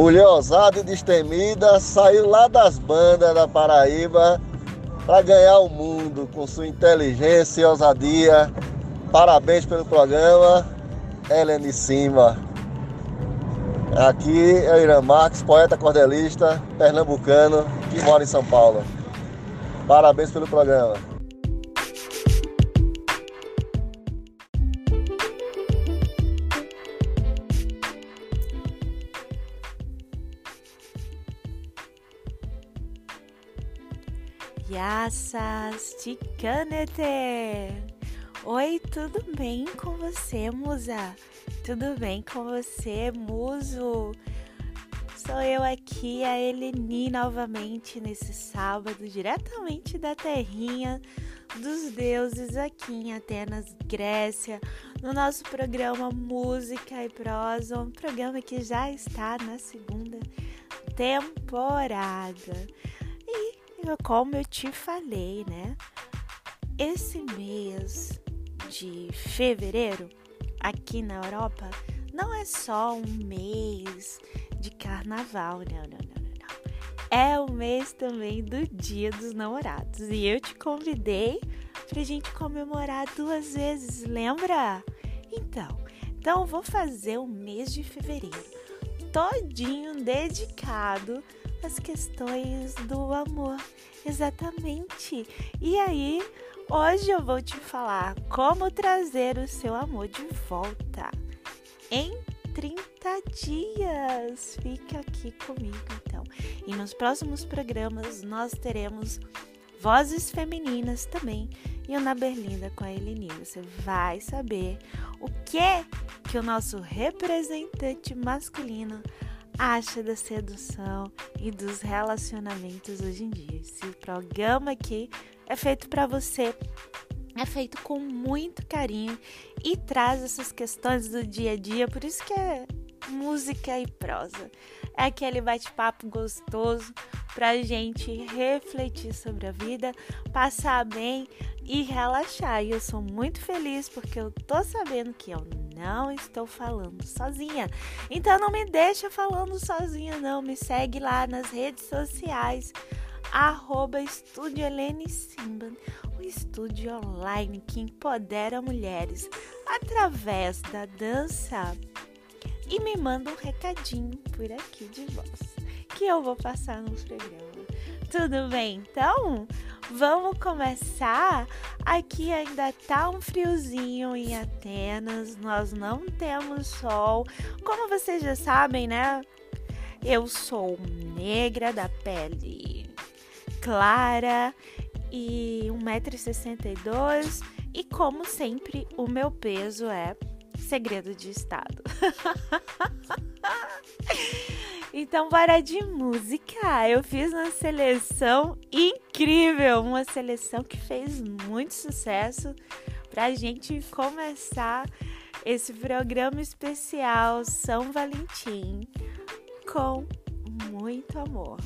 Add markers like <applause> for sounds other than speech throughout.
Mulher ousada e destemida, saiu lá das bandas da Paraíba para ganhar o mundo com sua inteligência e ousadia. Parabéns pelo programa, Helene Simba. Aqui é o Irã Marques, poeta cordelista, pernambucano, que mora em São Paulo. Parabéns pelo programa. Yassas Ticanete! Oi, tudo bem com você, musa? Tudo bem com você, muso? Sou eu aqui, a Eleni, novamente nesse sábado, diretamente da terrinha dos deuses aqui em Atenas, Grécia, no nosso programa Música e Prosa, um programa que já está na segunda temporada. E como eu te falei, né? Esse mês de fevereiro aqui na Europa não é só um mês de carnaval, não, não, não, não. É o mês também do Dia dos Namorados e eu te convidei pra gente comemorar duas vezes, lembra? Então, então eu vou fazer o mês de fevereiro todinho dedicado as questões do amor. Exatamente. E aí, hoje eu vou te falar como trazer o seu amor de volta em 30 dias. Fica aqui comigo então. E nos próximos programas nós teremos vozes femininas também e o Na Berlinda com a Eleni. Você vai saber o que que o nosso representante masculino acha da sedução e dos relacionamentos hoje em dia. Esse programa aqui é feito para você, é feito com muito carinho e traz essas questões do dia a dia, por isso que é música e prosa. É aquele bate-papo gostoso pra gente refletir sobre a vida, passar bem e relaxar. E eu sou muito feliz porque eu tô sabendo que eu não estou falando sozinha. Então não me deixa falando sozinha, não. Me segue lá nas redes sociais, arroba Estúdio Helene Simban, o estúdio online que empodera mulheres através da dança. E me manda um recadinho por aqui de voz, que eu vou passar no programa. Tudo bem? Então, Vamos começar? Aqui ainda tá um friozinho em Atenas, nós não temos sol. Como vocês já sabem, né? Eu sou negra da pele clara e 1,62m e como sempre o meu peso é segredo de estado. <laughs> Então, bora de música. Eu fiz uma seleção incrível, uma seleção que fez muito sucesso pra gente começar esse programa especial São Valentim com muito amor.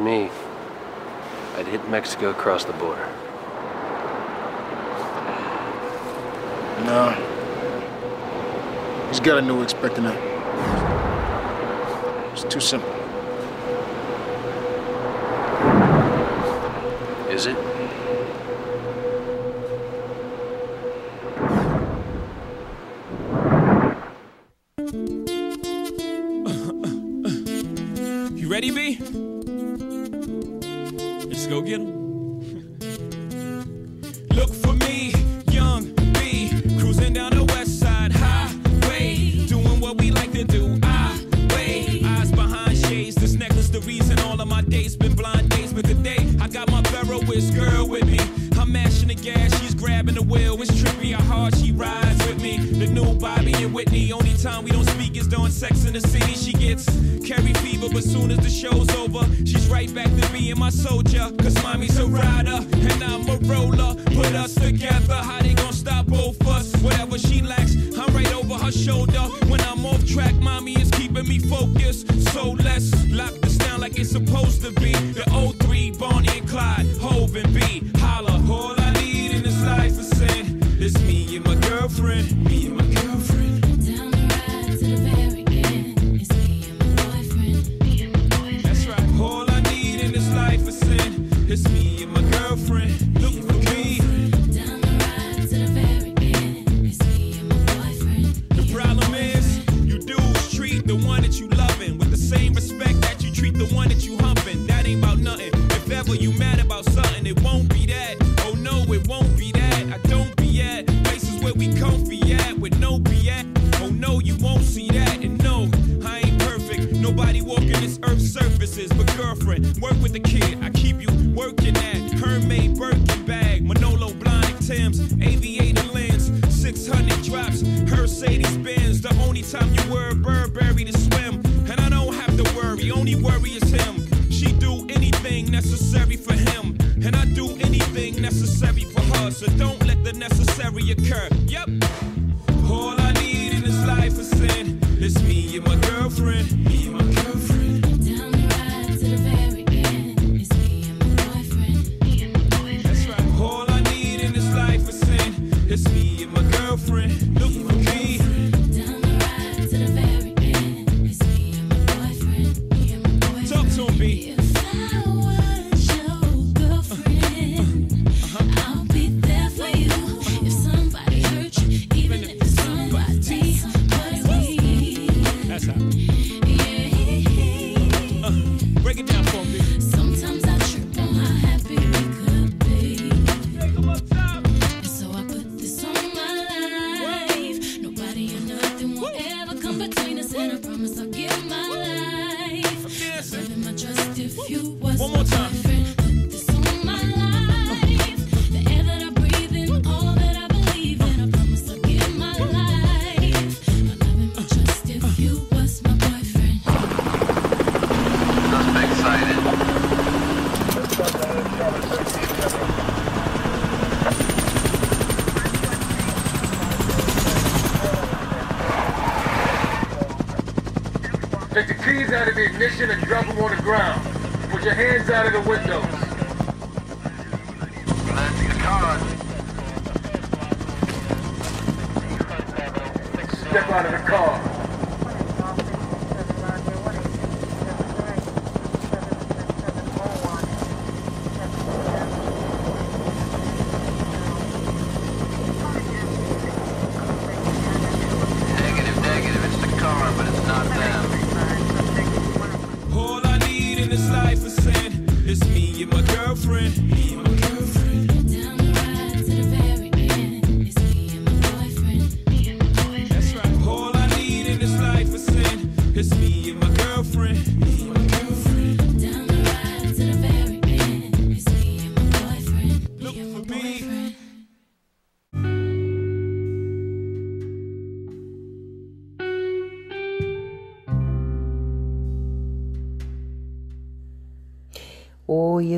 Me, I'd hit Mexico across the border. No. He's got a new expecting that. It's too simple. Is it? you ready, B? Go get them. Mercedes Benz. The only time you were a Burberry to swim. And I don't have to worry, only worry is ignition and drop them on the ground. Put your hands out of the window.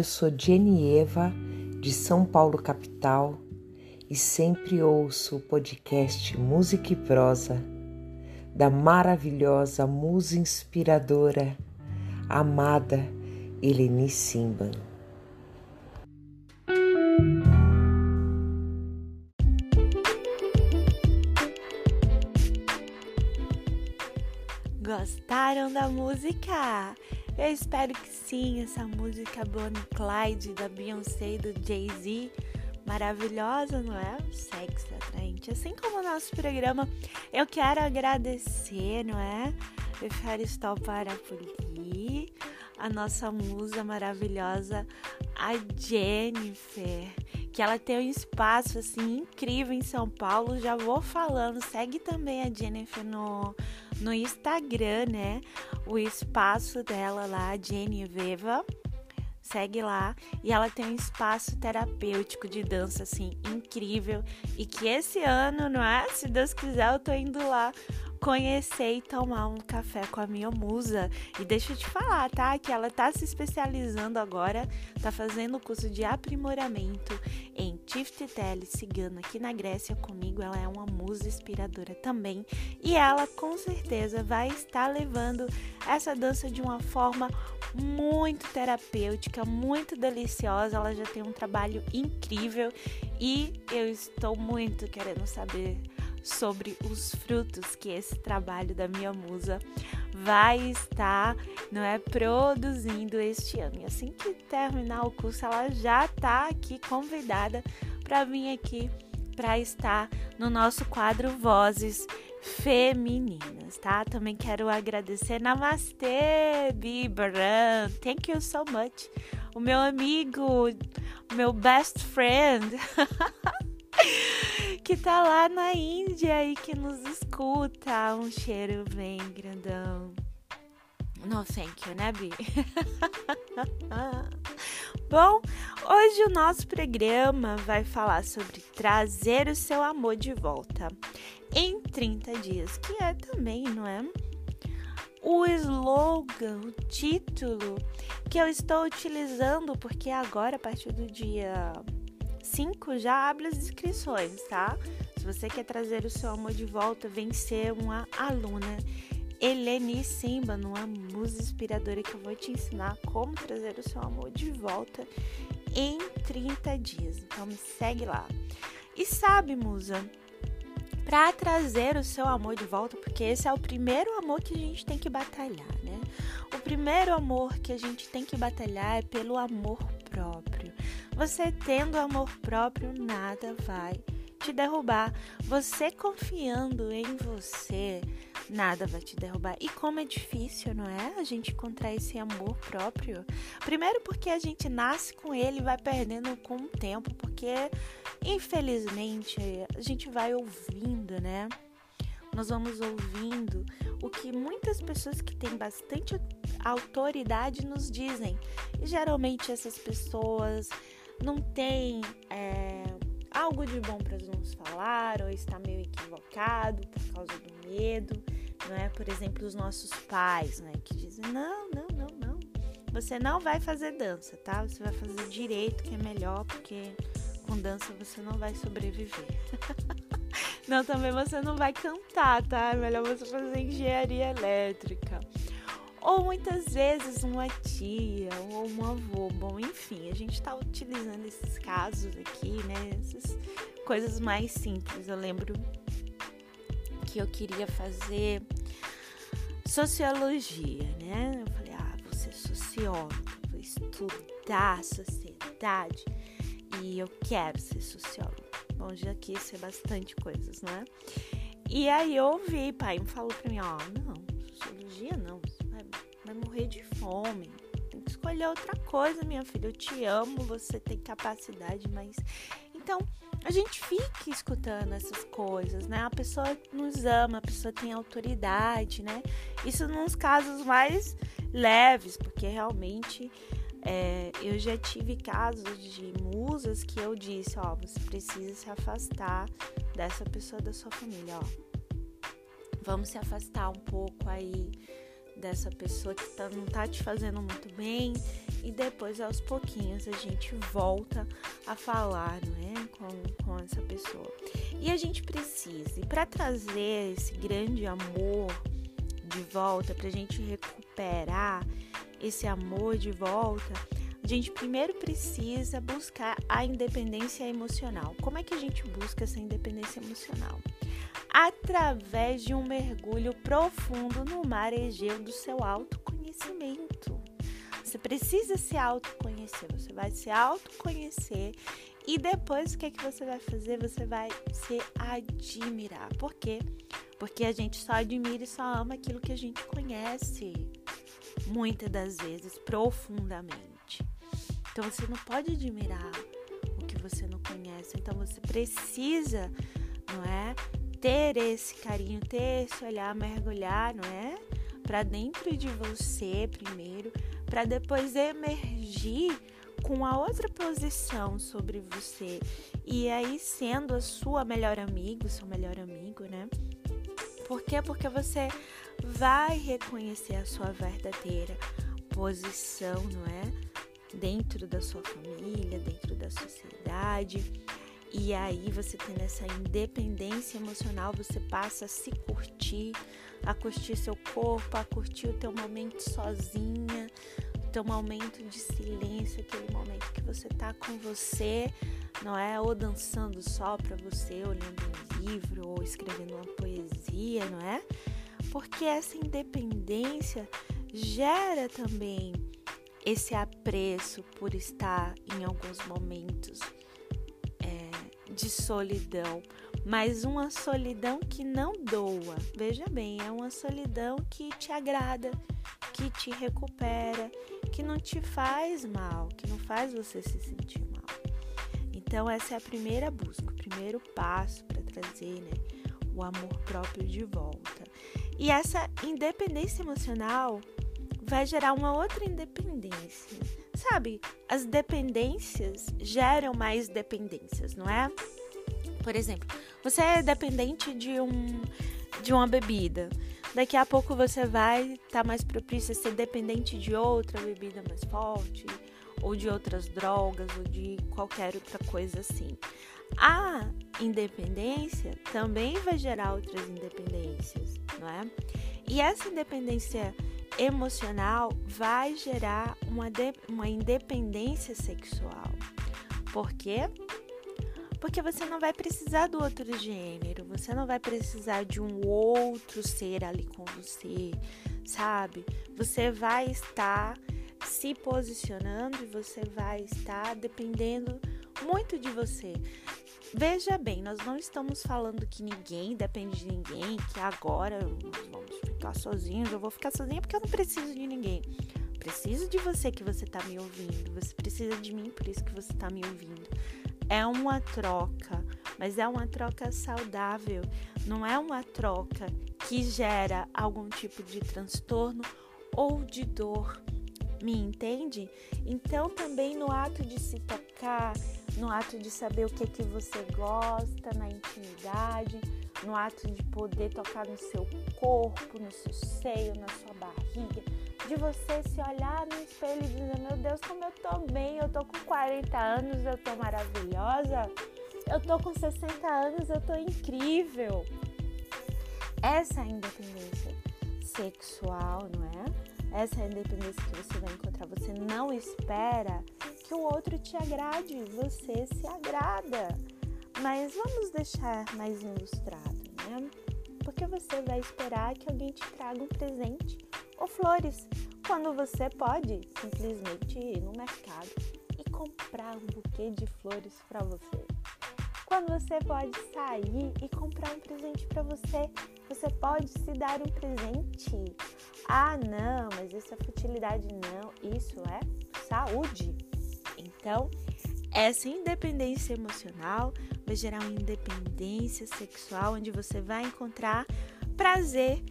eu sou Genieva, de São Paulo, capital, e sempre ouço o podcast Música e Prosa, da maravilhosa musa inspiradora, amada Eleni Simban. Gostaram da música? Eu espero que sim, essa música Bonnie Clyde da Beyoncé e do Jay-Z, maravilhosa, não é? Sexo é atraente. Assim como o nosso programa, eu quero agradecer, não é? Deixar estar para por aqui a nossa musa maravilhosa, a Jennifer, que ela tem um espaço assim incrível em São Paulo. Já vou falando, segue também a Jennifer no no Instagram, né? O espaço dela lá, Geneveva. Segue lá e ela tem um espaço terapêutico de dança assim incrível e que esse ano, não é? Se Deus quiser, eu tô indo lá conhecer e tomar um café com a minha musa. E deixa eu te falar, tá? Que ela tá se especializando agora, tá fazendo o curso de aprimoramento em Tiftetele cigana aqui na Grécia comigo. Ela é uma musa inspiradora também. E ela com certeza vai estar levando essa dança de uma forma muito terapêutica, muito deliciosa. Ela já tem um trabalho incrível e eu estou muito querendo saber sobre os frutos que esse trabalho da minha musa vai estar, não é, produzindo este ano. E assim que terminar o curso, ela já está aqui convidada para vir aqui para estar no nosso quadro Vozes Femininas, tá? Também quero agradecer Namastê, Bibran. Thank you so much. O meu amigo, o meu best friend. <laughs> que tá lá na Índia e que nos escuta. Um cheiro bem grandão. No thank you, né, Bi? <laughs> Bom, hoje o nosso programa vai falar sobre trazer o seu amor de volta em 30 dias, que é também, não é? O slogan, o título que eu estou utilizando, porque agora, a partir do dia 5 já abre as inscrições, tá? Se você quer trazer o seu amor de volta, vem ser uma aluna Eleni Simba, numa musa inspiradora que eu vou te ensinar como trazer o seu amor de volta em 30 dias. Então me segue lá. E sabe, musa, para trazer o seu amor de volta, porque esse é o primeiro amor que a gente tem que batalhar, né? O primeiro amor que a gente tem que batalhar é pelo amor próprio. Você tendo amor próprio, nada vai te derrubar. Você confiando em você, nada vai te derrubar. E como é difícil, não é? A gente encontrar esse amor próprio. Primeiro porque a gente nasce com ele e vai perdendo com o tempo, porque infelizmente a gente vai ouvindo, né? Nós vamos ouvindo o que muitas pessoas que têm bastante autoridade nos dizem. E geralmente essas pessoas não tem é, algo de bom para nos falar ou está meio equivocado por causa do medo, não é? Por exemplo, os nossos pais, né, que dizem: "Não, não, não, não. Você não vai fazer dança, tá? Você vai fazer direito, que é melhor, porque com dança você não vai sobreviver." <laughs> não, também você não vai cantar, tá? É melhor você fazer engenharia elétrica ou muitas vezes uma tia ou um avô. Bom, enfim, a gente está utilizando esses casos aqui, né? Essas coisas mais simples. Eu lembro que eu queria fazer sociologia, né? Eu falei, ah, vou ser socióloga, vou estudar a sociedade e eu quero ser socióloga. Bom, já quis ser bastante coisas, né? E aí eu ouvi, pai me falou pra mim, ó, não, sociologia não, vai morrer de fome. Tem que escolher outra coisa, minha filha. Eu te amo, você tem capacidade, mas. Então, a gente fica escutando essas coisas, né? A pessoa nos ama, a pessoa tem autoridade, né? Isso nos casos mais leves, porque realmente é, eu já tive casos de musas que eu disse, ó, você precisa se afastar dessa pessoa da sua família, ó. Vamos se afastar um pouco aí dessa pessoa que tá, não tá te fazendo muito bem e depois aos pouquinhos a gente volta a falar, não é, com, com essa pessoa. E a gente precisa, e para trazer esse grande amor de volta, para a gente recuperar esse amor de volta, a gente primeiro precisa buscar a independência emocional. Como é que a gente busca essa independência emocional? através de um mergulho profundo no mar Egeu do seu autoconhecimento. Você precisa se autoconhecer, você vai se autoconhecer e depois o que, é que você vai fazer? Você vai se admirar. Por quê? Porque a gente só admira e só ama aquilo que a gente conhece, muitas das vezes, profundamente. Então você não pode admirar o que você não conhece. Então você precisa, não é? ter esse carinho, ter esse olhar, mergulhar, não é? Para dentro de você primeiro, para depois emergir com a outra posição sobre você e aí sendo a sua melhor amigo, seu melhor amigo, né? Por quê? Porque você vai reconhecer a sua verdadeira posição, não é? Dentro da sua família, dentro da sociedade. E aí, você tendo essa independência emocional, você passa a se curtir, a curtir seu corpo, a curtir o teu momento sozinha, o teu momento de silêncio, aquele momento que você tá com você, não é? Ou dançando só para você, ou lendo um livro, ou escrevendo uma poesia, não é? Porque essa independência gera também esse apreço por estar em alguns momentos é, de solidão, mas uma solidão que não doa. Veja bem, é uma solidão que te agrada, que te recupera, que não te faz mal, que não faz você se sentir mal. Então essa é a primeira busca, o primeiro passo para trazer, né, o amor próprio de volta. E essa independência emocional vai gerar uma outra independência. Sabe, as dependências geram mais dependências, não é? Por exemplo, você é dependente de um de uma bebida. Daqui a pouco você vai estar tá mais propício a ser dependente de outra bebida mais forte, ou de outras drogas, ou de qualquer outra coisa assim. A independência também vai gerar outras independências, não é? E essa independência emocional vai gerar uma, de, uma independência sexual. Por quê? Porque você não vai precisar do outro gênero, você não vai precisar de um outro ser ali com você, sabe? Você vai estar se posicionando e você vai estar dependendo muito de você. Veja bem, nós não estamos falando que ninguém depende de ninguém, que agora nós vamos ficar sozinhos, eu vou ficar sozinha porque eu não preciso de ninguém. Preciso de você que você tá me ouvindo. Você precisa de mim, por isso que você tá me ouvindo. É uma troca, mas é uma troca saudável. Não é uma troca que gera algum tipo de transtorno ou de dor. Me entende? Então também no ato de se tocar, no ato de saber o que que você gosta na intimidade, no ato de poder tocar no seu corpo, no seu seio, na sua barriga, de você se olhar no espelho e dizer: Meu Deus, como eu tô bem, eu tô com 40 anos, eu tô maravilhosa, eu tô com 60 anos, eu tô incrível. Essa é a independência sexual, não é? Essa independência que você vai encontrar. Você não espera que o outro te agrade, você se agrada. Mas vamos deixar mais ilustrado, né? Porque você vai esperar que alguém te traga um presente ou flores, quando você pode simplesmente ir no mercado e comprar um buquê de flores para você. Quando você pode sair e comprar um presente para você, você pode se dar um presente. Ah, não, mas é futilidade, não. Isso é saúde. Então, essa independência emocional vai gerar uma independência sexual onde você vai encontrar prazer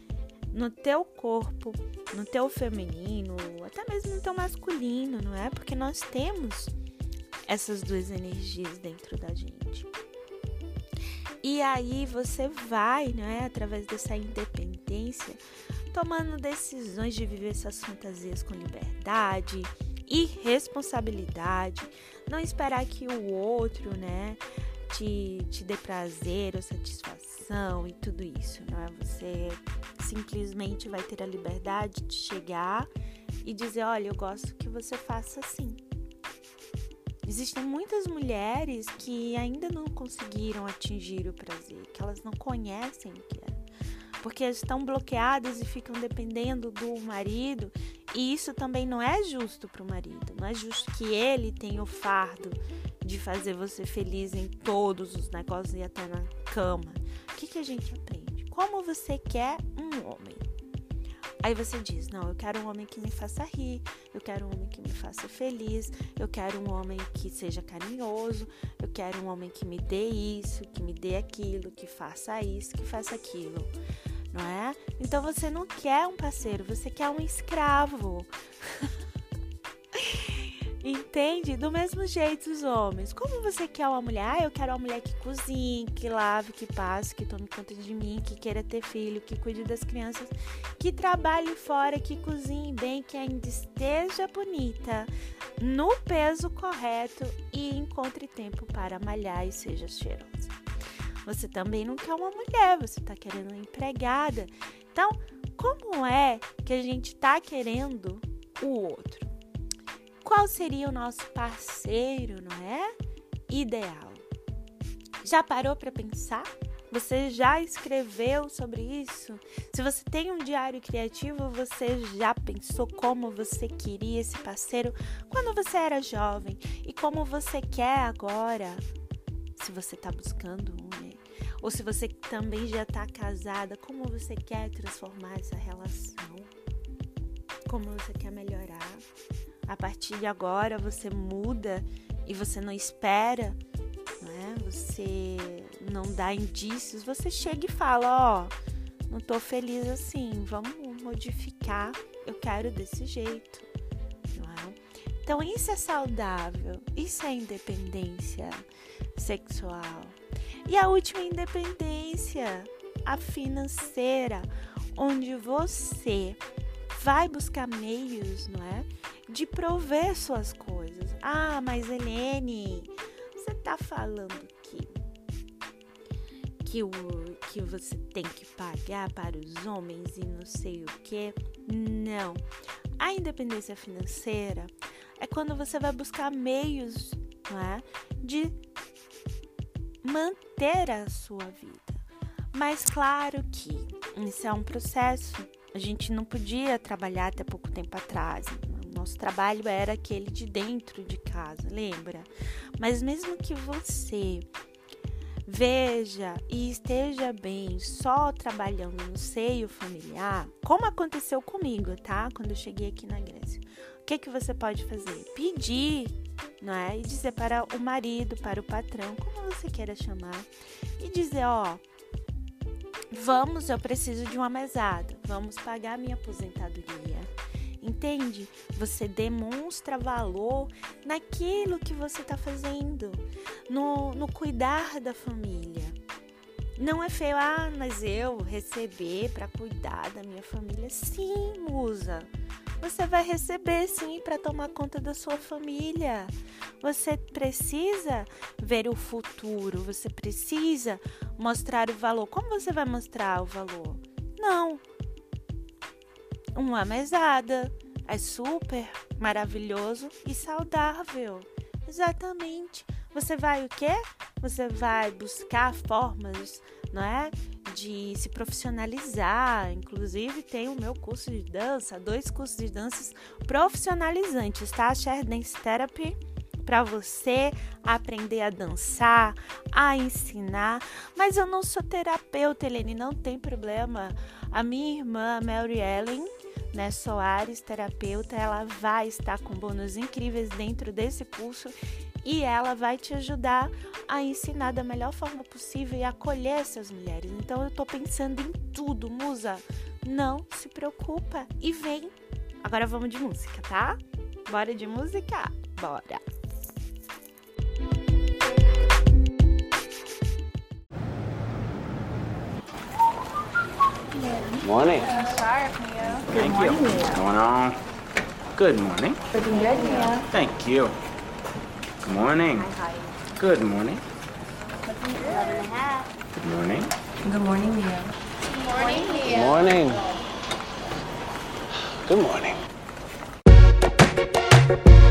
no teu corpo, no teu feminino, até mesmo no teu masculino, não é? Porque nós temos essas duas energias dentro da gente. E aí você vai, não é, através dessa independência, tomando decisões de viver essas fantasias com liberdade e responsabilidade, não esperar que o outro, né, te, te dê prazer ou satisfação e tudo isso, não é? Você simplesmente vai ter a liberdade de chegar e dizer, olha, eu gosto que você faça assim. Existem muitas mulheres que ainda não conseguiram atingir o prazer, que elas não conhecem o que é porque estão bloqueadas e ficam dependendo do marido, e isso também não é justo para o marido. Não é justo que ele tenha o fardo de fazer você feliz em todos os negócios e até na cama. O que, que a gente aprende? Como você quer um homem? Aí você diz: Não, eu quero um homem que me faça rir, eu quero um homem que me faça feliz, eu quero um homem que seja carinhoso, eu quero um homem que me dê isso, que me dê aquilo, que faça isso, que faça aquilo não é? Então você não quer um parceiro, você quer um escravo. <laughs> Entende? Do mesmo jeito os homens. Como você quer uma mulher? Ah, eu quero uma mulher que cozinhe, que lave, que passe, que tome conta de mim, que queira ter filho, que cuide das crianças, que trabalhe fora, que cozinhe bem, que ainda esteja bonita, no peso correto e encontre tempo para malhar e seja cheirosa. Você também não quer uma mulher, você está querendo uma empregada. Então, como é que a gente está querendo o outro? Qual seria o nosso parceiro, não é? Ideal. Já parou para pensar? Você já escreveu sobre isso? Se você tem um diário criativo, você já pensou como você queria esse parceiro quando você era jovem e como você quer agora? Se você está buscando um, né? Ou se você também já está casada, como você quer transformar essa relação? Como você quer melhorar? A partir de agora você muda e você não espera, né? Você não dá indícios, você chega e fala, ó, oh, não tô feliz assim, vamos modificar, eu quero desse jeito, é? Então isso é saudável, isso é independência sexual. E a última independência, a financeira, onde você vai buscar meios, não é? De prover suas coisas. Ah, mas Helene, você tá falando que que, o, que você tem que pagar para os homens e não sei o que. Não. A independência financeira é quando você vai buscar meios não é? de manter a sua vida. Mas claro que isso é um processo. A gente não podia trabalhar até pouco tempo atrás. Nosso trabalho era aquele de dentro de casa, lembra? Mas mesmo que você veja e esteja bem só trabalhando no seio familiar, como aconteceu comigo, tá? Quando eu cheguei aqui na Grécia. O que que você pode fazer? Pedir não é? E dizer para o marido, para o patrão, como você queira chamar, e dizer, ó, vamos, eu preciso de uma mesada, vamos pagar minha aposentadoria. Entende? Você demonstra valor naquilo que você está fazendo, no, no cuidar da família. Não é feio, ah, mas eu receber para cuidar da minha família. Sim, musa você vai receber sim para tomar conta da sua família. Você precisa ver o futuro, você precisa mostrar o valor. Como você vai mostrar o valor? Não. Uma mesada é super maravilhoso e saudável. Exatamente. Você vai o quê? Você vai buscar formas, não é? De se profissionalizar. Inclusive, tem o meu curso de dança, dois cursos de danças profissionalizantes, tá? Share Dance Therapy para você aprender a dançar, a ensinar. Mas eu não sou terapeuta, Helene, não tem problema. A minha irmã, Mary Ellen, né, Soares, terapeuta, ela vai estar com bônus incríveis dentro desse curso e ela vai te ajudar a ensinar da melhor forma possível e acolher essas mulheres. Então eu tô pensando em tudo, musa. Não se preocupa e vem. Agora vamos de música, tá? Bora de música? Bora. Morning. Thank you. What's going on? Good morning. Good, Mia. Thank you. Good morning. Good morning. Good morning. Good morning, Mia. Good morning. Good morning. Ooh,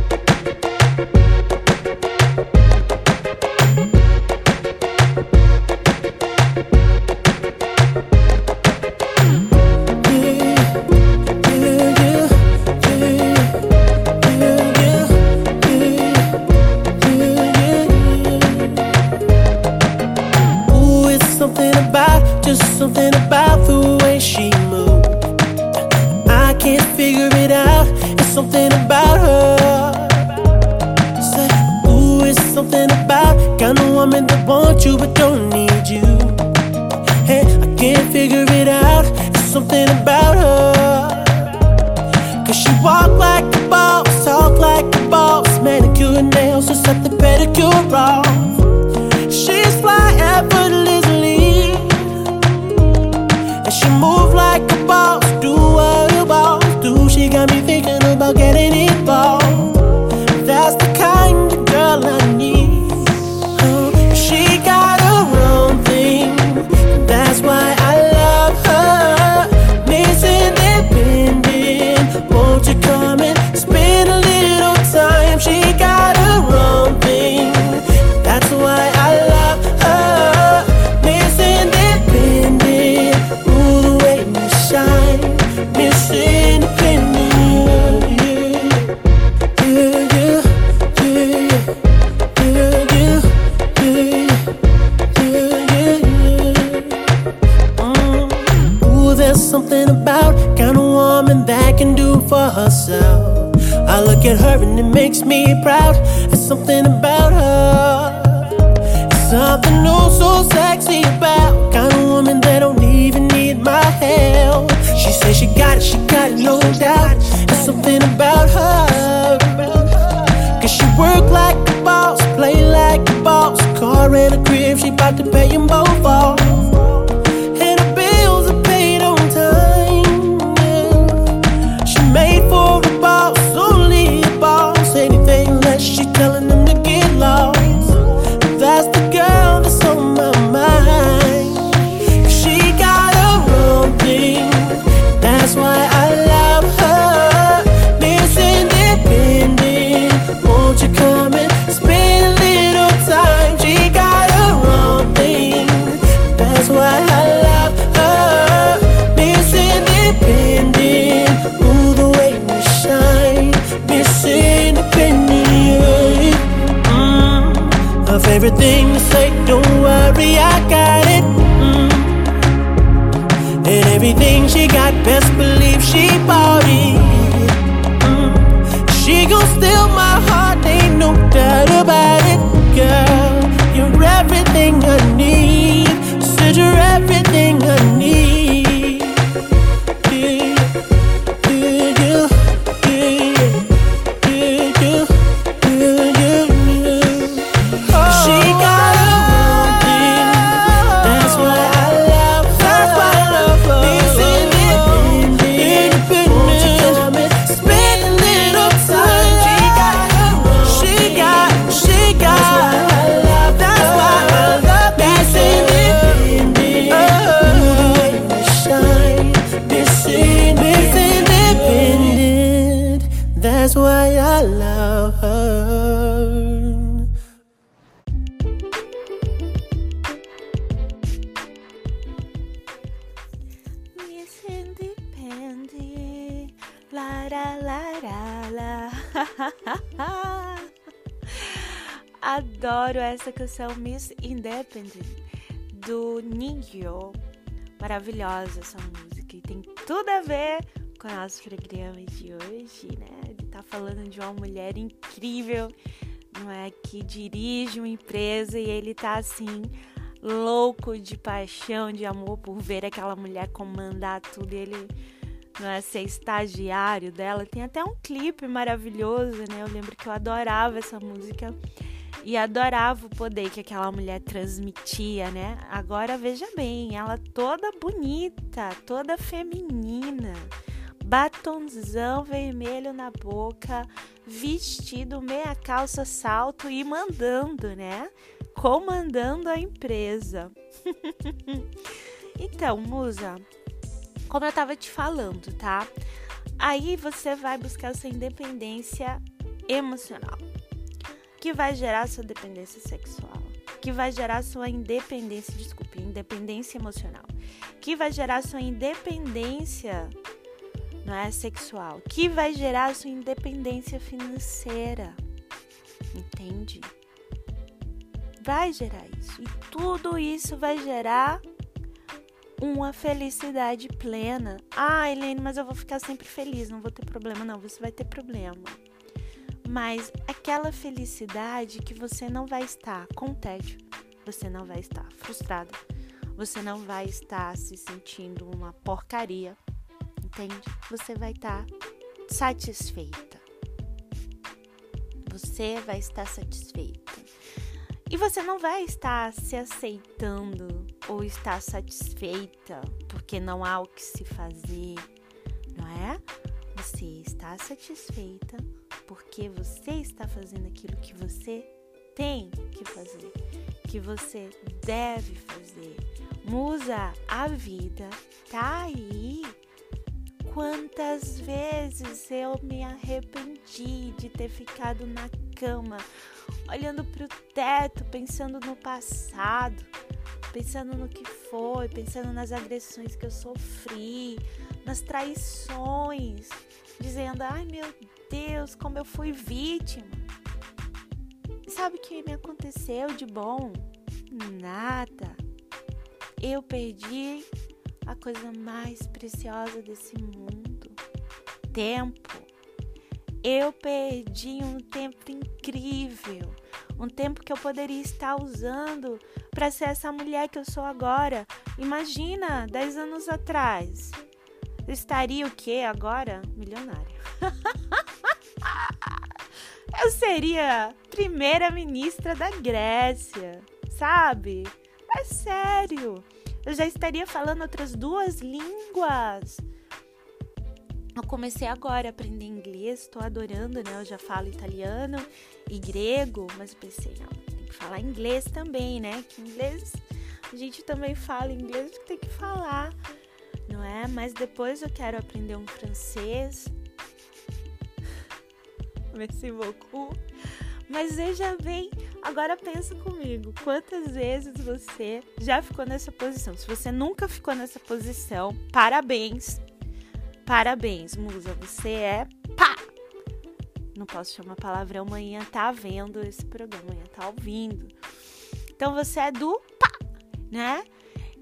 canção Miss Independent do Ningyo. Maravilhosa essa música e tem tudo a ver com o nosso programa de hoje, né? Ele tá falando de uma mulher incrível, não é? Que dirige uma empresa e ele tá assim louco de paixão, de amor por ver aquela mulher comandar tudo. E ele não é ser estagiário dela. Tem até um clipe maravilhoso, né? Eu lembro que eu adorava essa música e adorava o poder que aquela mulher transmitia, né? Agora veja bem, ela toda bonita, toda feminina, batonzão vermelho na boca, vestido, meia calça, salto e mandando, né? Comandando a empresa. <laughs> então, musa, como eu tava te falando, tá? Aí você vai buscar sua independência emocional, que vai gerar sua dependência sexual, que vai gerar sua independência, desculpe, independência emocional, que vai gerar sua independência não é sexual, que vai gerar sua independência financeira. Entende? Vai gerar isso. E tudo isso vai gerar uma felicidade plena. Ah, Helene, mas eu vou ficar sempre feliz, não vou ter problema. Não, você vai ter problema. Mas aquela felicidade que você não vai estar com tédio, você não vai estar frustrada, você não vai estar se sentindo uma porcaria, entende? Você vai estar satisfeita. você vai estar satisfeita. E você não vai estar se aceitando ou estar satisfeita porque não há o que se fazer, não é? Você está satisfeita porque você está fazendo aquilo que você tem que fazer, que você deve fazer. Musa, a vida tá aí. Quantas vezes eu me arrependi de ter ficado na cama, olhando para o teto, pensando no passado, pensando no que foi, pensando nas agressões que eu sofri, nas traições, dizendo: ai meu Deus, como eu fui vítima. Sabe o que me aconteceu de bom? Nada. Eu perdi a coisa mais preciosa desse mundo: tempo. Eu perdi um tempo incrível, um tempo que eu poderia estar usando para ser essa mulher que eu sou agora. Imagina, 10 anos atrás. Estaria o quê agora? Milionária. <laughs> eu seria primeira-ministra da Grécia, sabe? É sério. Eu já estaria falando outras duas línguas. Eu comecei agora a aprender inglês, estou adorando, né? Eu já falo italiano e grego, mas pensei, não, tem que falar inglês também, né? Que inglês a gente também fala inglês, tem que falar, não é? Mas depois eu quero aprender um francês. Merci beaucoup. Mas veja bem, agora pensa comigo, quantas vezes você já ficou nessa posição? Se você nunca ficou nessa posição, parabéns. Parabéns, musa, você é pá. Não posso chamar palavrão, amanhã tá vendo esse programa, amanhã tá ouvindo. Então você é do pá, né?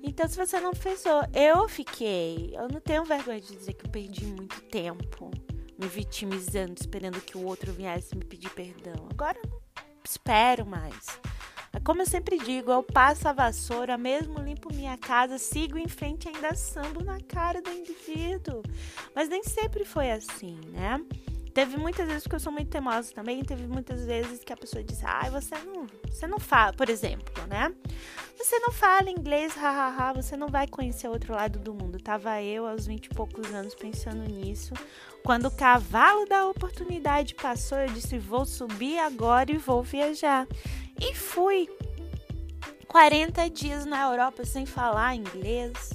Então se você não fez, eu fiquei, eu não tenho vergonha de dizer que eu perdi muito tempo me vitimizando, esperando que o outro viesse me pedir perdão. Agora não espero mais. Como eu sempre digo, eu passo a vassoura, mesmo limpo minha casa, sigo em frente ainda sambo na cara do indivíduo. Mas nem sempre foi assim, né? Teve muitas vezes que eu sou muito teimosa também, teve muitas vezes que a pessoa disse: "Ai, ah, você não, você não fala", por exemplo, né? Você não fala inglês, hahaha, você não vai conhecer outro lado do mundo. Tava eu aos 20 e poucos anos pensando nisso. Quando o cavalo da oportunidade passou, eu disse: "Vou subir agora e vou viajar". E fui. 40 dias na Europa sem falar inglês.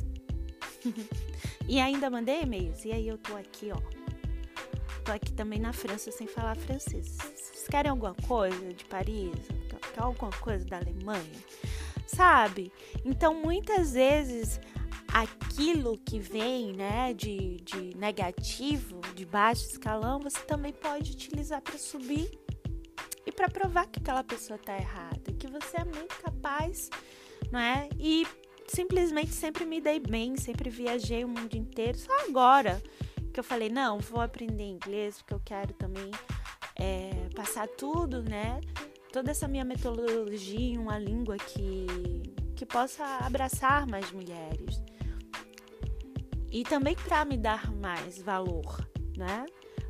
<laughs> e ainda mandei e-mails. E aí eu tô aqui, ó tô aqui também na França sem falar francês. Vocês querem alguma coisa de Paris? Quer alguma coisa da Alemanha? Sabe? Então, muitas vezes, aquilo que vem né, de, de negativo, de baixo escalão, você também pode utilizar para subir e para provar que aquela pessoa está errada, que você é muito capaz, não é? E simplesmente sempre me dei bem, sempre viajei o mundo inteiro, só agora que eu falei, não, vou aprender inglês, porque eu quero também é, passar tudo, né? Toda essa minha metodologia em uma língua que, que possa abraçar mais mulheres. E também para me dar mais valor, né?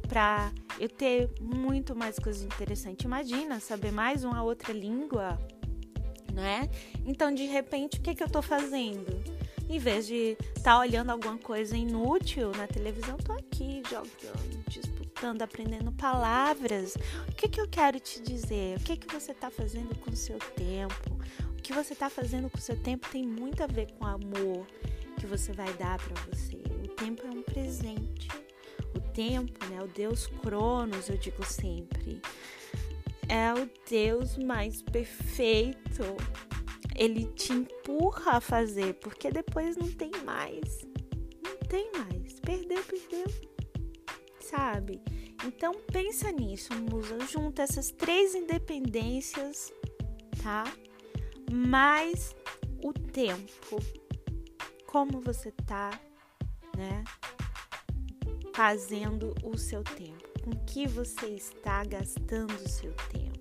Para eu ter muito mais coisas interessantes. Imagina saber mais uma outra língua, né? Então, de repente, o que, que eu tô fazendo? Em vez de estar tá olhando alguma coisa inútil na televisão, tô aqui jogando, disputando, aprendendo palavras. O que, que eu quero te dizer? O que, que você está fazendo com o seu tempo? O que você está fazendo com o seu tempo tem muito a ver com o amor que você vai dar para você. O tempo é um presente. O tempo, né? O Deus Cronos, eu digo sempre, é o Deus mais perfeito ele te empurra a fazer, porque depois não tem mais. Não tem mais. Perdeu, perdeu. Sabe? Então pensa nisso, musa. Junta essas três independências, tá? Mais o tempo. Como você tá, né? Fazendo o seu tempo. Com que você está gastando o seu tempo?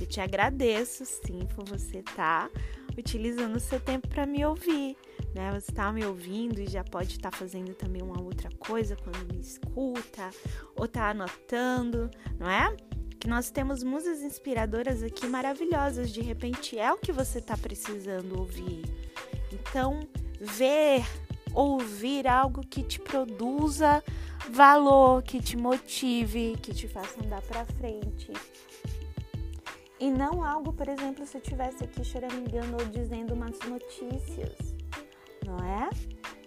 Eu te agradeço, sim, por você estar tá utilizando o seu tempo para me ouvir. Né? Você está me ouvindo e já pode estar tá fazendo também uma outra coisa quando me escuta, ou está anotando, não é? que nós temos musas inspiradoras aqui maravilhosas. De repente é o que você está precisando ouvir. Então, ver, ouvir algo que te produza valor, que te motive, que te faça andar para frente. E não algo, por exemplo, se eu estivesse aqui choramingando ou dizendo umas notícias, não é?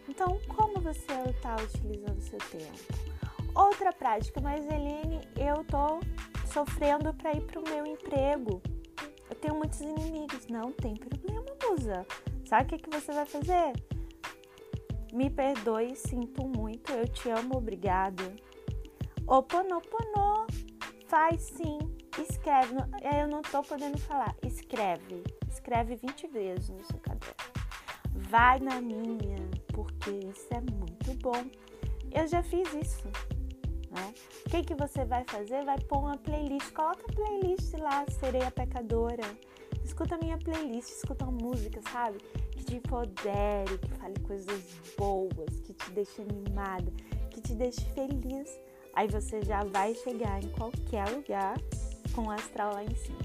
Então, como você está utilizando o seu tempo? Outra prática, mas Helene, eu tô sofrendo para ir para o meu emprego. Eu tenho muitos inimigos. Não tem problema, musa. Sabe o que, que você vai fazer? Me perdoe, sinto muito, eu te amo, obrigada. Oponopono, faz sim, escreve. Eu não tô podendo falar, escreve. Escreve 20 vezes no seu caderno. Vai na minha, porque isso é muito bom. Eu já fiz isso. Né? O que, que você vai fazer? Vai pôr uma playlist. Coloca a playlist lá, Sereia Pecadora. Escuta a minha playlist, escuta uma música, sabe? Que te empodere, que fale coisas boas, que te deixe animada, que te deixe feliz. Aí você já vai chegar em qualquer lugar com o astral lá em cima.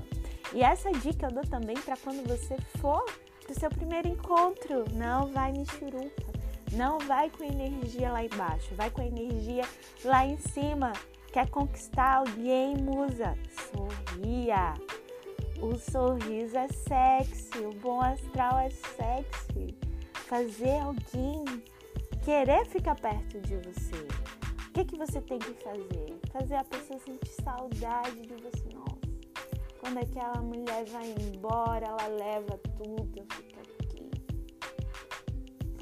E essa dica eu dou também para quando você for pro seu primeiro encontro. Não vai me churupa. Não vai com energia lá embaixo, vai com energia lá em cima. Quer conquistar alguém, musa? Sorria. O sorriso é sexy, o bom astral é sexy. Fazer alguém querer ficar perto de você. Que, que você tem que fazer? Fazer a pessoa sentir saudade de você. Nossa, quando aquela mulher vai embora, ela leva tudo, fica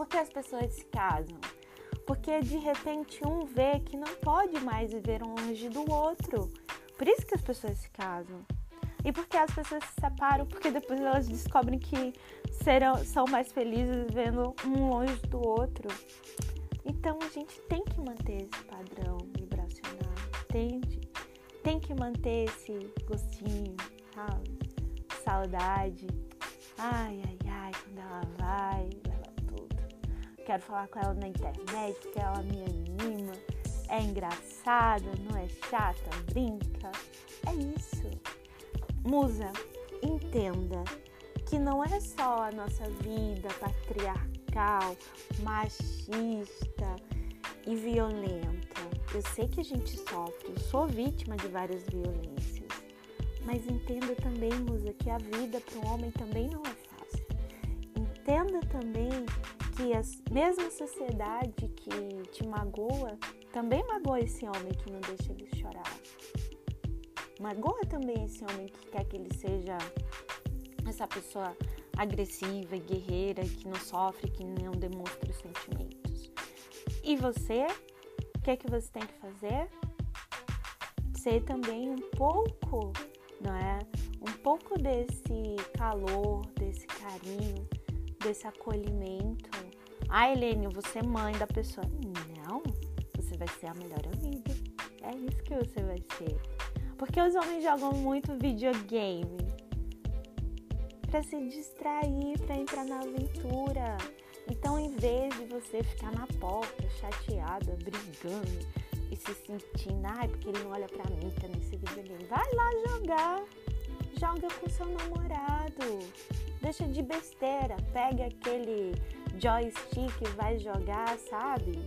por que as pessoas se casam? Porque de repente um vê que não pode mais viver longe do outro. Por isso que as pessoas se casam. E porque as pessoas se separam, porque depois elas descobrem que serão, são mais felizes vivendo um longe do outro. Então a gente tem que manter esse padrão vibracional, entende? Tem que manter esse gostinho, sabe? Saudade. Ai, ai, ai, quando ela vai, quero falar com ela na internet porque ela me anima, é engraçada, não é chata, brinca. É isso. Musa, entenda que não é só a nossa vida patriarcal, machista e violenta. Eu sei que a gente sofre, eu sou vítima de várias violências. Mas entenda também, Musa, que a vida para um homem também não é fácil. Entenda também que a mesma sociedade que te magoa também magoa esse homem que não deixa ele chorar. Magoa também esse homem que quer que ele seja essa pessoa agressiva e guerreira, que não sofre, que não demonstra os sentimentos. E você, o que é que você tem que fazer? Ser também um pouco, não é? Um pouco desse calor, desse carinho, desse acolhimento. Ah, Helene, você é mãe da pessoa. Não, você vai ser a melhor amiga. É isso que você vai ser. Porque os homens jogam muito videogame para se distrair, para entrar na aventura. Então, em vez de você ficar na porta, chateada, brigando e se sentindo, ai, porque ele não olha pra mim, tá nesse videogame, vai lá jogar. Joga com seu namorado. Deixa de besteira, pega aquele joystick e vai jogar, sabe?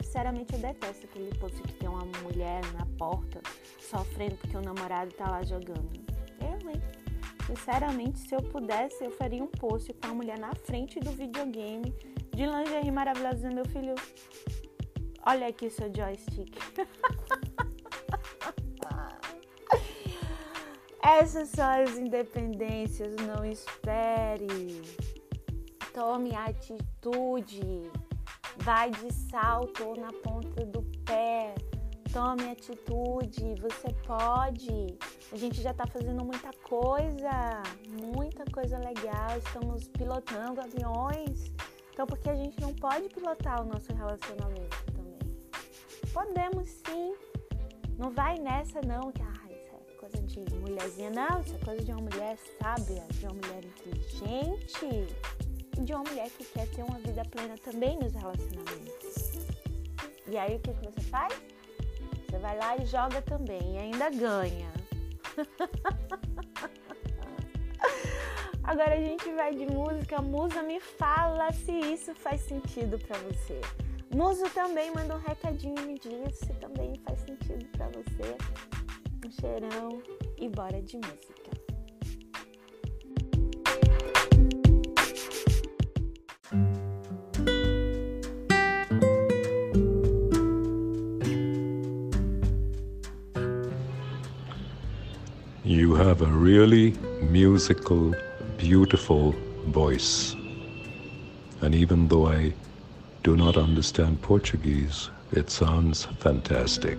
Sinceramente eu detesto aquele post que tem uma mulher na porta sofrendo porque o namorado tá lá jogando. Eu, hein? Sinceramente, se eu pudesse, eu faria um post com a mulher na frente do videogame de lingerie maravilhosa do meu filho. Olha aqui seu joystick. <laughs> Essas são as independências, não espere. Tome atitude. Vai de salto na ponta do pé. Tome atitude. Você pode. A gente já está fazendo muita coisa, muita coisa legal. Estamos pilotando aviões. Então, por que a gente não pode pilotar o nosso relacionamento também? Podemos sim. Não vai nessa não, que de mulherzinha, não, isso é coisa de uma mulher sábia, de uma mulher inteligente e de uma mulher que quer ter uma vida plena também nos relacionamentos. E aí o que, que você faz? Você vai lá e joga também, e ainda ganha. Agora a gente vai de música. Musa, me fala se isso faz sentido para você. Muso também manda um recadinho, me diz se também faz sentido para você. Um cheirão e bora de música. You have a really musical, beautiful voice. And even though I do not understand Portuguese, it sounds fantastic.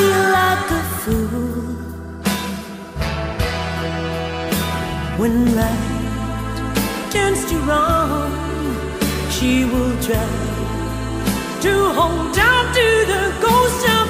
feel like a fool. When right turns to wrong, she will try to hold on to the ghost of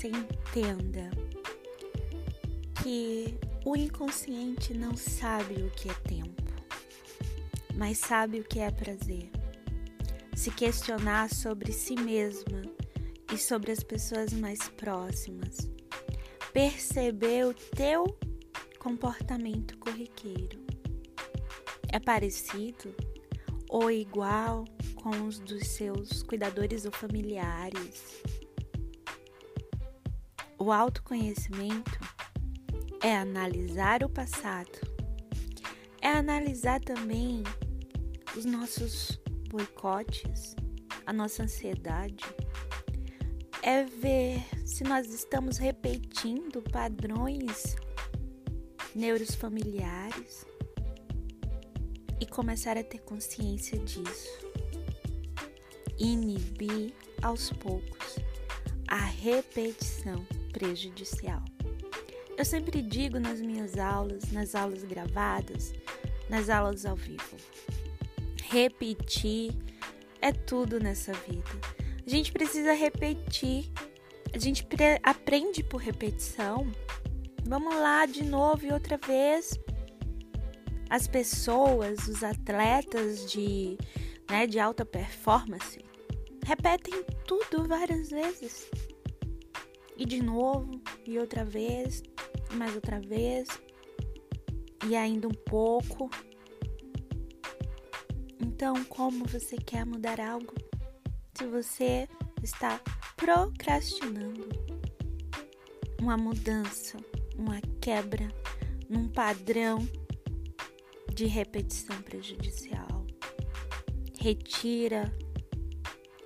você entenda que o inconsciente não sabe o que é tempo, mas sabe o que é prazer. Se questionar sobre si mesma e sobre as pessoas mais próximas. Perceber o teu comportamento corriqueiro. É parecido ou igual com os dos seus cuidadores ou familiares? O autoconhecimento é analisar o passado, é analisar também os nossos boicotes, a nossa ansiedade, é ver se nós estamos repetindo padrões neurofamiliares e começar a ter consciência disso. Inibir aos poucos a repetição prejudicial. Eu sempre digo nas minhas aulas, nas aulas gravadas, nas aulas ao vivo: repetir é tudo nessa vida. A gente precisa repetir, a gente aprende por repetição. Vamos lá de novo e outra vez. As pessoas, os atletas de, né, de alta performance, repetem tudo várias vezes. E de novo, e outra vez, e mais outra vez, e ainda um pouco. Então, como você quer mudar algo se você está procrastinando uma mudança, uma quebra num padrão de repetição prejudicial? Retira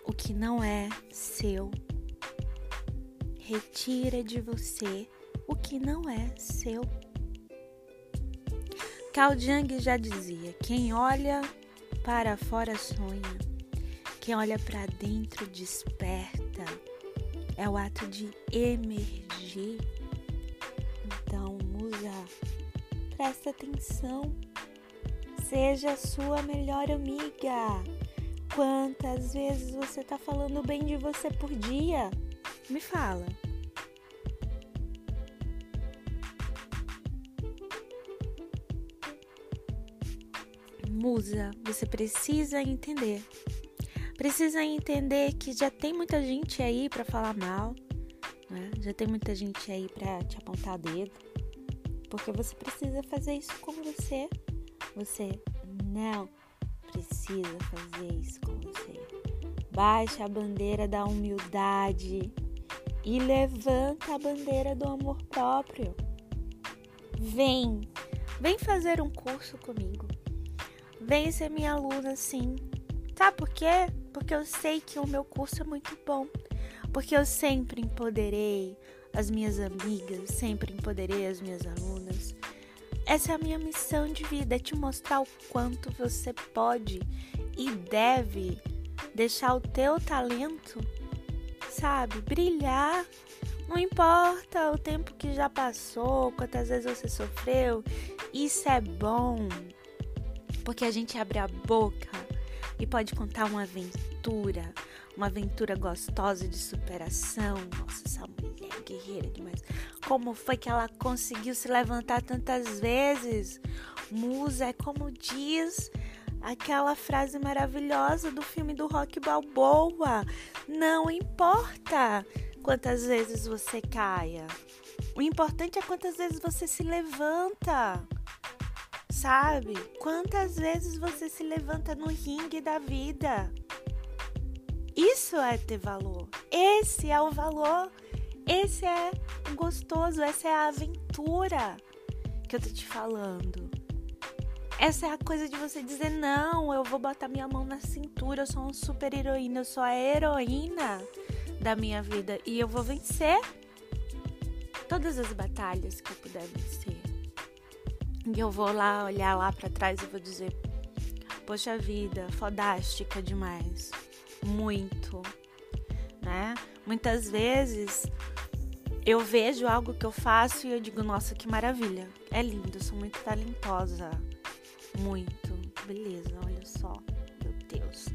o que não é seu. Retira de você o que não é seu. Carl Jung já dizia: quem olha para fora sonha, quem olha para dentro desperta. É o ato de emergir. Então, musa, presta atenção. Seja sua melhor amiga. Quantas vezes você tá falando bem de você por dia? Me fala. Musa, você precisa entender. Precisa entender que já tem muita gente aí para falar mal, né? já tem muita gente aí para te apontar dedo, porque você precisa fazer isso com você. Você não precisa fazer isso com você. Baixa a bandeira da humildade e levanta a bandeira do amor próprio. Vem, vem fazer um curso comigo. Vem ser minha aluna sim. Sabe por quê? Porque eu sei que o meu curso é muito bom. Porque eu sempre empoderei as minhas amigas, sempre empoderei as minhas alunas. Essa é a minha missão de vida, é te mostrar o quanto você pode e deve deixar o teu talento, sabe, brilhar. Não importa o tempo que já passou, quantas vezes você sofreu, isso é bom. Porque a gente abre a boca e pode contar uma aventura, uma aventura gostosa de superação. Nossa, essa mulher é guerreira demais. Como foi que ela conseguiu se levantar tantas vezes? Musa é como diz aquela frase maravilhosa do filme do Rock Balboa. Não importa quantas vezes você caia. O importante é quantas vezes você se levanta. Sabe? Quantas vezes você se levanta no ringue da vida. Isso é ter valor. Esse é o valor. Esse é o gostoso. Essa é a aventura que eu tô te falando. Essa é a coisa de você dizer: não, eu vou botar minha mão na cintura. Eu sou uma super heroína. Eu sou a heroína da minha vida. E eu vou vencer todas as batalhas que eu puder vencer. E eu vou lá olhar lá para trás e vou dizer: Poxa vida, fodástica demais. Muito, né? Muitas vezes eu vejo algo que eu faço e eu digo, nossa, que maravilha, é lindo, sou muito talentosa, muito, beleza, olha só, meu Deus,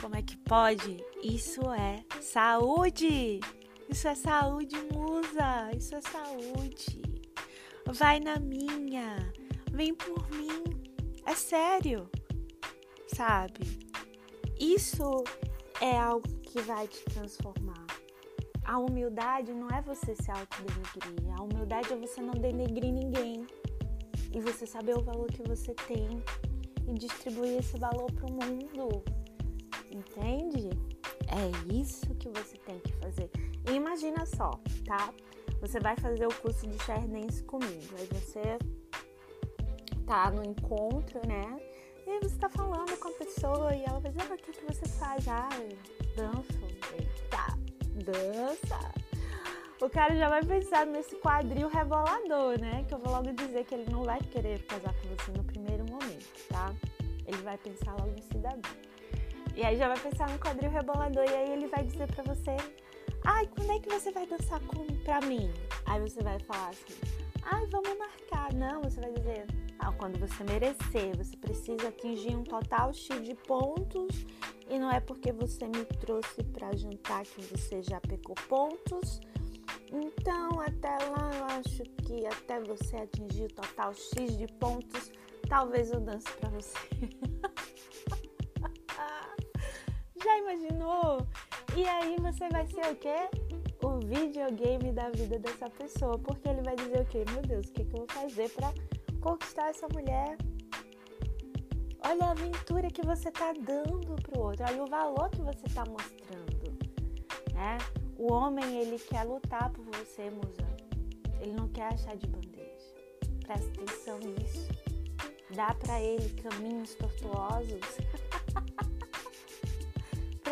como é que pode? Isso é saúde, isso é saúde, musa, isso é saúde. Vai na minha, vem por mim, é sério, sabe? Isso é algo que vai te transformar. A humildade não é você se autodenegrir. A humildade é você não denegrir ninguém. E você saber o valor que você tem e distribuir esse valor para o mundo. Entende? É isso que você tem que fazer. E imagina só, tá? Você vai fazer o curso de Chardense comigo. Aí você tá no encontro, né? E você tá falando com a pessoa e ela vai dizer, ah, o que, que você faz? Ah, eu danço. Eita, dança. O cara já vai pensar nesse quadril rebolador, né? Que eu vou logo dizer que ele não vai querer casar com você no primeiro momento, tá? Ele vai pensar logo em cidadão. E aí já vai pensar no quadril rebolador e aí ele vai dizer pra você, ai, quando é que você vai dançar com, pra mim? Aí você vai falar assim, ai, vamos marcar. Não, você vai dizer, quando você merecer. Você precisa atingir um total X de pontos e não é porque você me trouxe para jantar que você já pegou pontos. Então, até lá, eu acho que até você atingir o total X de pontos, talvez eu dance para você. <laughs> já imaginou? E aí você vai ser o quê? O videogame da vida dessa pessoa, porque ele vai dizer o quê? Meu Deus, o que, que eu vou fazer para conquistar essa mulher. Olha a aventura que você está dando para o outro, olha o valor que você está mostrando, né? O homem ele quer lutar por você, musa. Ele não quer achar de bandeja. Presta atenção nisso. Dá para ele caminhos tortuosos <laughs>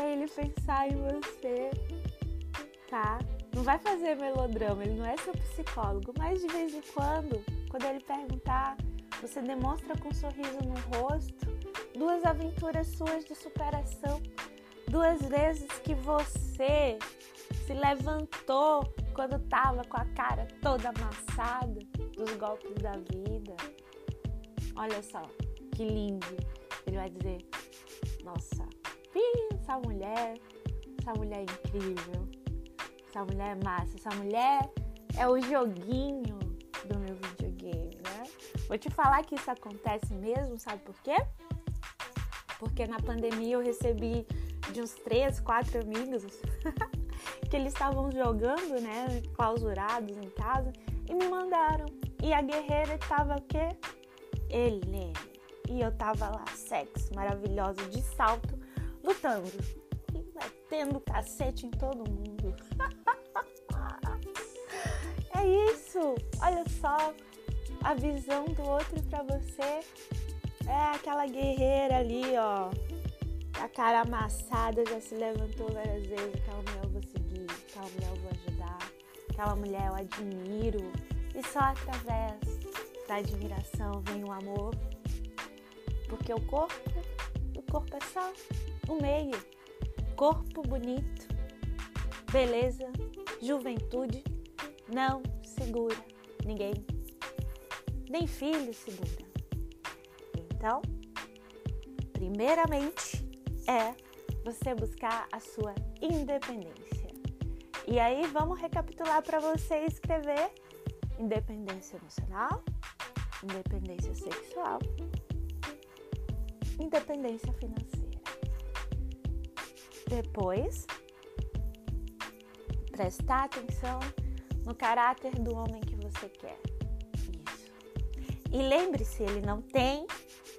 para ele pensar em você, tá? Não vai fazer melodrama, ele não é seu psicólogo, mas de vez em quando quando ele perguntar, você demonstra com um sorriso no rosto duas aventuras suas de superação, duas vezes que você se levantou quando estava com a cara toda amassada dos golpes da vida. Olha só, que lindo. Ele vai dizer: Nossa, essa mulher, essa mulher é incrível, essa mulher é massa, essa mulher é o joguinho do meu videogame, né? Vou te falar que isso acontece mesmo, sabe por quê? Porque na pandemia eu recebi de uns três, quatro amigos <laughs> que eles estavam jogando, né, clausurados em casa e me mandaram. E a guerreira estava o quê? Ele. E eu tava lá, sexo, maravilhosa, de salto, lutando. E batendo cacete em todo mundo. <laughs> É isso! Olha só, a visão do outro para você é aquela guerreira ali, ó. A cara amassada já se levantou várias vezes. Aquela mulher eu vou seguir, aquela mulher eu vou ajudar, aquela mulher eu admiro. E só através da admiração vem o amor. Porque o corpo, o corpo é só o meio. Corpo bonito, beleza, juventude não segura ninguém. Nem filho segura. Então, primeiramente é você buscar a sua independência. E aí vamos recapitular para você escrever independência emocional, independência sexual, independência financeira. Depois, prestar atenção no caráter do homem que você quer. Isso. E lembre-se, ele não tem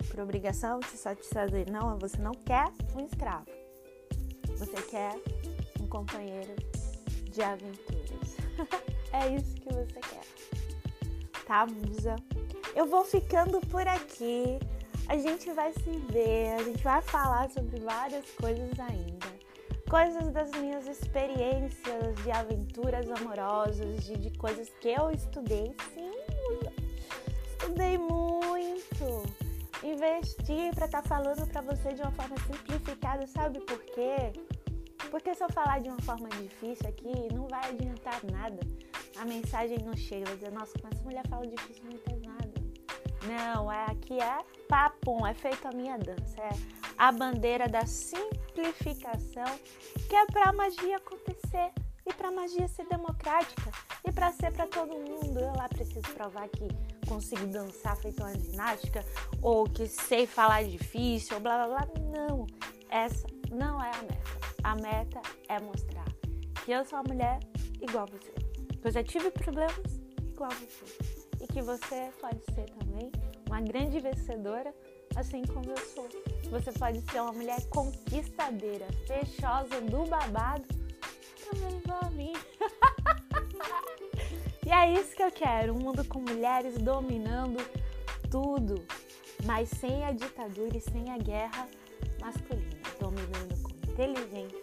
por obrigação te satisfazer. Não, você não quer um escravo. Você quer um companheiro de aventuras. <laughs> é isso que você quer. Tá, musa? Eu vou ficando por aqui. A gente vai se ver, a gente vai falar sobre várias coisas ainda. Coisas das minhas experiências de aventuras amorosas, de, de coisas que eu estudei. Sim, estudei muito. Investi para estar tá falando para você de uma forma simplificada, sabe por quê? Porque se eu falar de uma forma difícil aqui, não vai adiantar nada. A mensagem não chega, vai dizer, nossa, como essa mulher fala difícil, não entende nada. Não, é, aqui é papum, é feito a minha dança. É a bandeira da simplificação, que é para a magia acontecer e para a magia ser democrática e para ser para todo mundo. Eu lá preciso provar que consigo dançar feito uma ginástica ou que sei falar difícil, ou blá blá blá. Não, essa não é a meta. A meta é mostrar que eu sou uma mulher igual a você. Que eu já tive problemas igual a você e que você pode ser também uma grande vencedora, assim como eu sou. Você pode ser uma mulher conquistadeira, fechosa do babado, também mim. <laughs> e é isso que eu quero: um mundo com mulheres dominando tudo, mas sem a ditadura e sem a guerra masculina, dominando com inteligência,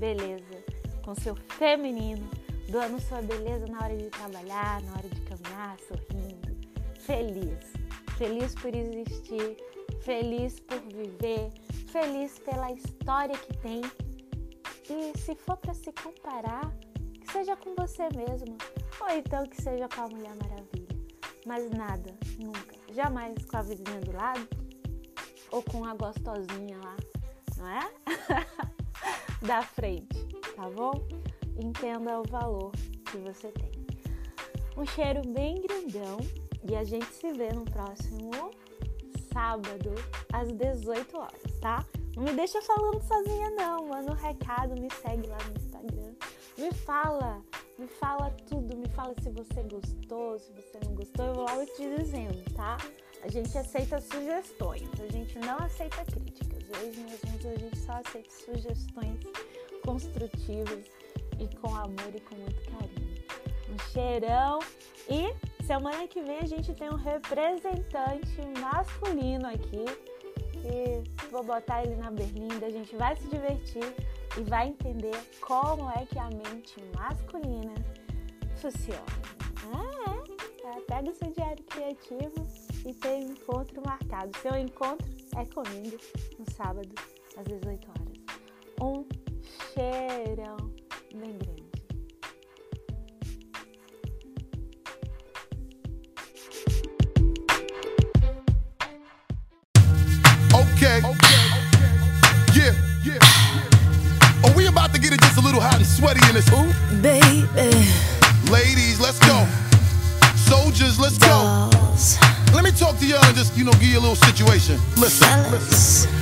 beleza, com seu feminino, doando sua beleza na hora de trabalhar, na hora de caminhar, sorrindo, feliz, feliz por existir, feliz por viver, feliz pela história que tem. E se for para se comparar, que seja com você mesma, ou então que seja com a Mulher Maravilha. Mas nada, nunca, jamais com a vizinha do lado ou com a gostosinha lá, não é? <laughs> da frente, tá bom? Entenda o valor que você tem. Um cheiro bem grandão e a gente se vê no próximo sábado às 18 horas, tá? Não me deixa falando sozinha não, manda um recado, me segue lá no Instagram. Me fala, me fala tudo, me fala se você gostou, se você não gostou, eu vou logo te dizendo, tá? A gente aceita sugestões, a gente não aceita críticas. Hoje nós a gente só aceita sugestões construtivas e com amor e com muito carinho um cheirão. E semana que vem a gente tem um representante masculino aqui. E vou botar ele na berlinda, a gente vai se divertir e vai entender como é que a mente masculina funciona. Ah, é. Pega o seu diário criativo e tem um encontro marcado. Seu encontro é comigo no sábado às 18 horas. Um cheirão bem Okay. Yeah, yeah. Are we about to get it just a little hot and sweaty in this? Ooh, baby. Ladies, let's go. Soldiers, let's go. Let me talk to y'all and just, you know, give you a little situation. Listen, listen.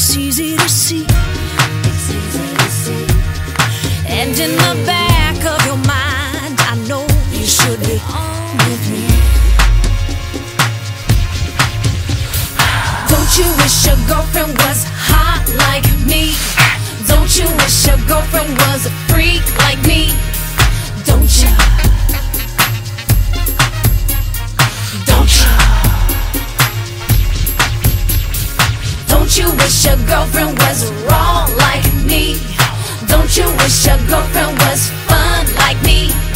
It's easy to see. And in the back of your mind, I know you should be on with me. Don't you wish your girlfriend was hot like me? Don't you wish your girlfriend was a freak like me? Your girlfriend was wrong like me? Don't you wish your girlfriend was fun like me?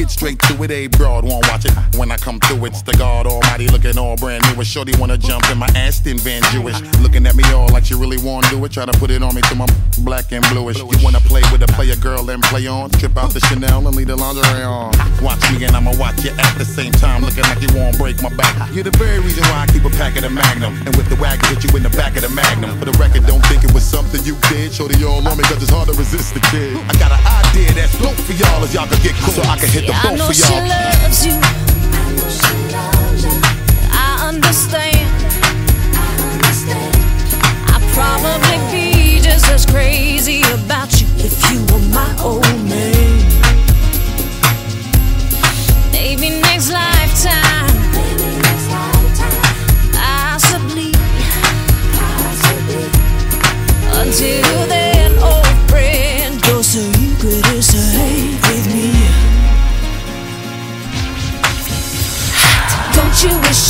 Get straight to it. A broad won't watch it when I come through. It's the God Almighty looking all brand new. A shorty wanna jump in my Aston Van Jewish, looking at me all like she really wanna do it. Try to put it on me till my black and bluish. You wanna play with a player girl and play on? Trip out the Chanel and leave the lingerie on. Watch me and I'ma watch you at the same time, looking like you won't break my back. You're the very reason why I keep a pack of the Magnum, and with the wagon hit you in the back of the Magnum. For the record, don't think it was something you did. Shorty all on me 'cause it's hard to resist the kid. I got an idea that's dope for y'all as y'all can get cool, so I can hit the I boat know for she y'all. loves you. I understand. I'd probably be just as crazy about you if you were my old man. Maybe next lifetime. Possibly. Until then,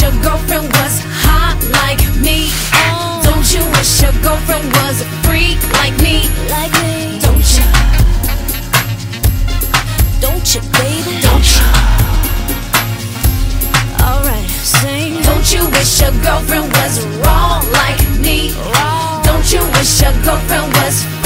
wish your girlfriend was hot like me? Don't you wish your girlfriend was a freak like me? Like me? Don't you? Don't you, baby? Don't you? Alright, sing. Don't you wish your girlfriend was wrong like me? Don't you wish your girlfriend was